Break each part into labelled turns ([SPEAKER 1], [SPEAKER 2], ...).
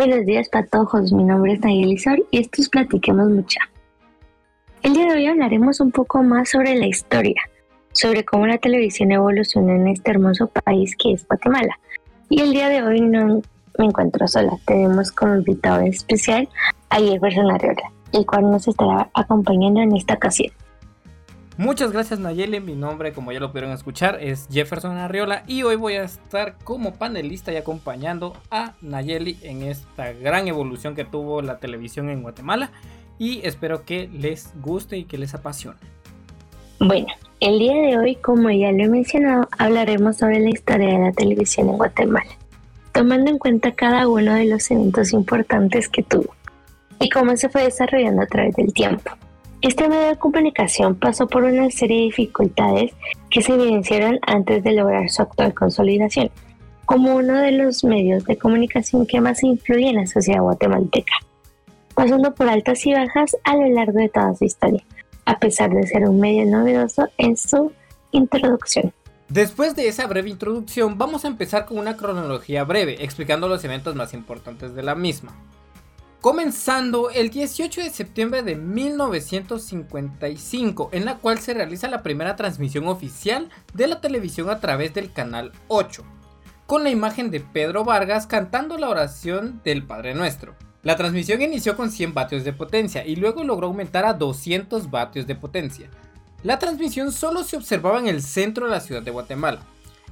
[SPEAKER 1] Buenos días, patojos. Mi nombre es Nayeli Sol y esto es Platiquemos Mucha. El día de hoy hablaremos un poco más sobre la historia, sobre cómo la televisión evolucionó en este hermoso país que es Guatemala. Y el día de hoy no me encuentro sola. Tenemos como invitado especial a Jefferson Arriola, el cual nos estará acompañando en esta ocasión.
[SPEAKER 2] Muchas gracias Nayeli, mi nombre como ya lo pudieron escuchar es Jefferson Arriola y hoy voy a estar como panelista y acompañando a Nayeli en esta gran evolución que tuvo la televisión en Guatemala y espero que les guste y que les apasione.
[SPEAKER 1] Bueno, el día de hoy como ya lo he mencionado hablaremos sobre la historia de la televisión en Guatemala, tomando en cuenta cada uno de los eventos importantes que tuvo y cómo se fue desarrollando a través del tiempo. Este medio de comunicación pasó por una serie de dificultades que se evidenciaron antes de lograr su actual consolidación, como uno de los medios de comunicación que más influye en la sociedad guatemalteca, pasando por altas y bajas a lo largo de toda su historia, a pesar de ser un medio novedoso en su introducción.
[SPEAKER 2] Después de esa breve introducción, vamos a empezar con una cronología breve, explicando los eventos más importantes de la misma comenzando el 18 de septiembre de 1955, en la cual se realiza la primera transmisión oficial de la televisión a través del canal 8, con la imagen de Pedro Vargas cantando la oración del Padre Nuestro. La transmisión inició con 100 vatios de potencia y luego logró aumentar a 200 vatios de potencia. La transmisión solo se observaba en el centro de la ciudad de Guatemala.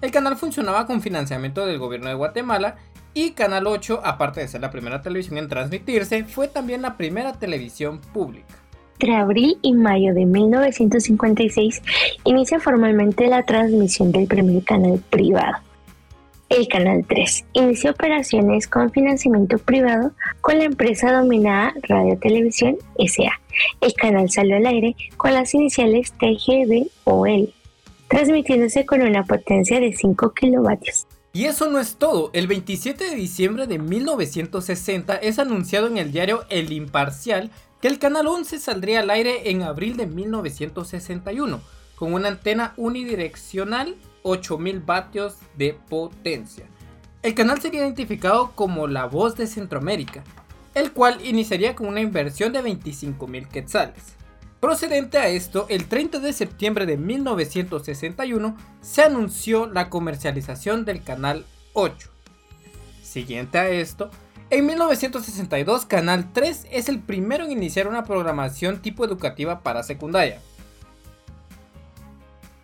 [SPEAKER 2] El canal funcionaba con financiamiento del gobierno de Guatemala y Canal 8, aparte de ser la primera televisión en transmitirse, fue también la primera televisión pública.
[SPEAKER 1] Entre abril y mayo de 1956 inicia formalmente la transmisión del primer canal privado, el Canal 3. Inició operaciones con financiamiento privado con la empresa dominada Radio Televisión SA. El canal salió al aire con las iniciales TGBOL, transmitiéndose con una potencia de 5 kilovatios.
[SPEAKER 2] Y eso no es todo, el 27 de diciembre de 1960 es anunciado en el diario El Imparcial que el canal 11 saldría al aire en abril de 1961 con una antena unidireccional 8000 vatios de potencia. El canal sería identificado como La Voz de Centroamérica, el cual iniciaría con una inversión de 25.000 quetzales. Procedente a esto, el 30 de septiembre de 1961 se anunció la comercialización del canal 8. Siguiente a esto, en 1962 Canal 3 es el primero en iniciar una programación tipo educativa para secundaria.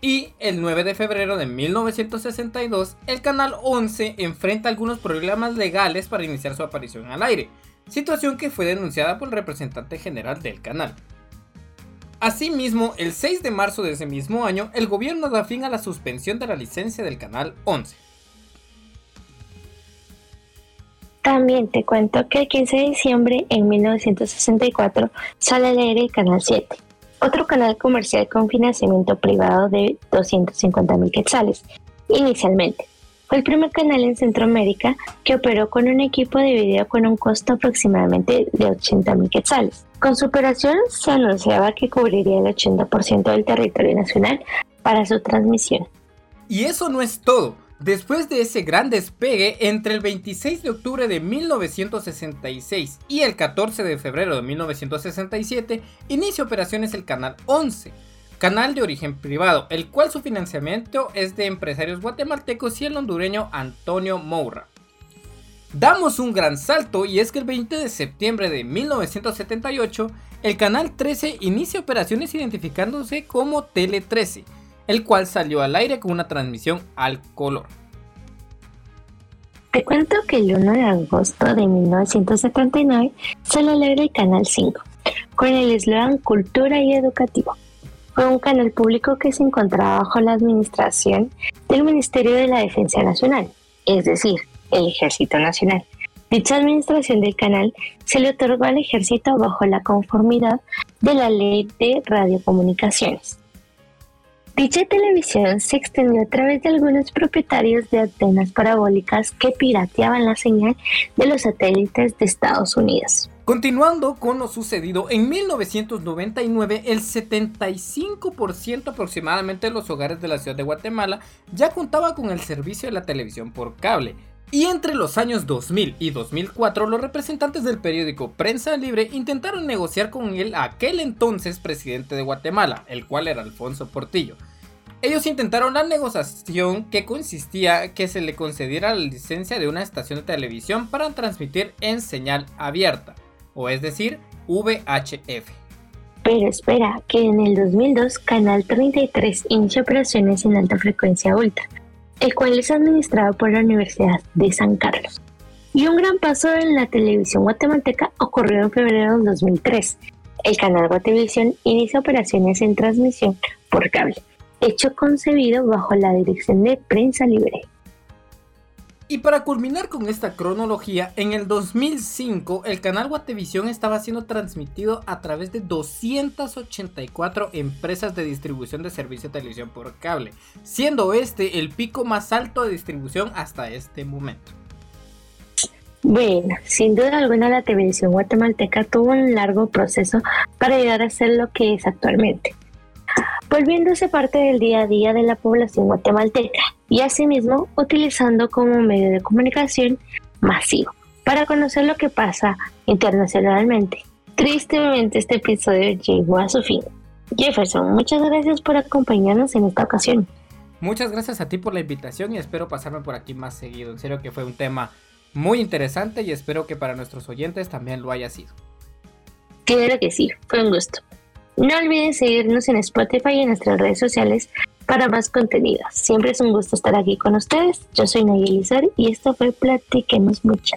[SPEAKER 2] Y el 9 de febrero de 1962, el Canal 11 enfrenta algunos problemas legales para iniciar su aparición al aire, situación que fue denunciada por el representante general del canal. Asimismo, el 6 de marzo de ese mismo año, el gobierno da fin a la suspensión de la licencia del canal 11.
[SPEAKER 1] También te cuento que el 15 de diciembre en 1964 sale al aire el Canal 7, otro canal comercial con financiamiento privado de 250 mil quetzales, inicialmente. Fue el primer canal en Centroamérica que operó con un equipo de video con un costo aproximadamente de 80 mil quetzales. Con su operación se anunciaba que cubriría el 80% del territorio nacional para su transmisión.
[SPEAKER 2] Y eso no es todo. Después de ese gran despegue, entre el 26 de octubre de 1966 y el 14 de febrero de 1967, inicia operaciones el Canal 11, canal de origen privado, el cual su financiamiento es de empresarios guatemaltecos y el hondureño Antonio Moura. Damos un gran salto y es que el 20 de septiembre de 1978 el canal 13 inicia operaciones identificándose como Tele 13, el cual salió al aire con una transmisión al color.
[SPEAKER 1] Te cuento que el 1 de agosto de 1979 sale al aire el canal 5, con el eslogan Cultura y Educativo. Fue un canal público que se encontraba bajo la administración del Ministerio de la Defensa Nacional, es decir, el Ejército Nacional. Dicha administración del canal se le otorgó al ejército bajo la conformidad de la ley de radiocomunicaciones. Dicha televisión se extendió a través de algunos propietarios de antenas parabólicas que pirateaban la señal de los satélites de Estados Unidos.
[SPEAKER 2] Continuando con lo sucedido, en 1999 el 75% aproximadamente de los hogares de la ciudad de Guatemala ya contaba con el servicio de la televisión por cable, Y entre los años 2000 y 2004, los representantes del periódico Prensa Libre intentaron negociar con el aquel entonces presidente de Guatemala, el cual era Alfonso Portillo. Ellos intentaron la negociación que consistía que se le concediera la licencia de una estación de televisión para transmitir en señal abierta, o es decir, VHF.
[SPEAKER 1] Pero espera, que en el 2002 Canal 33 inicia operaciones en alta frecuencia ultra el cual es administrado por la Universidad de San Carlos. Y un gran paso en la televisión guatemalteca ocurrió en febrero de 2003. El canal Guatevisión inicia operaciones en transmisión por cable, hecho concebido bajo la dirección de Prensa Libre.
[SPEAKER 2] Y para culminar con esta cronología, en el 2005 el canal Guatevisión estaba siendo transmitido a través de 284 empresas de distribución de servicio de televisión por cable, siendo este el pico más alto de distribución hasta este momento.
[SPEAKER 1] Bueno, sin duda alguna la televisión guatemalteca tuvo un largo proceso para llegar a ser lo que es actualmente volviéndose parte del día a día de la población guatemalteca y asimismo utilizando como medio de comunicación masivo para conocer lo que pasa internacionalmente. Tristemente este episodio llegó a su fin. Jefferson, muchas gracias por acompañarnos en esta ocasión.
[SPEAKER 2] Muchas gracias a ti por la invitación y espero pasarme por aquí más seguido. En serio que fue un tema muy interesante y espero que para nuestros oyentes también lo haya sido.
[SPEAKER 1] Claro que sí, fue un gusto. No olviden seguirnos en Spotify y en nuestras redes sociales para más contenido. Siempre es un gusto estar aquí con ustedes. Yo soy Nayeli y esto fue Platiquemos Mucha.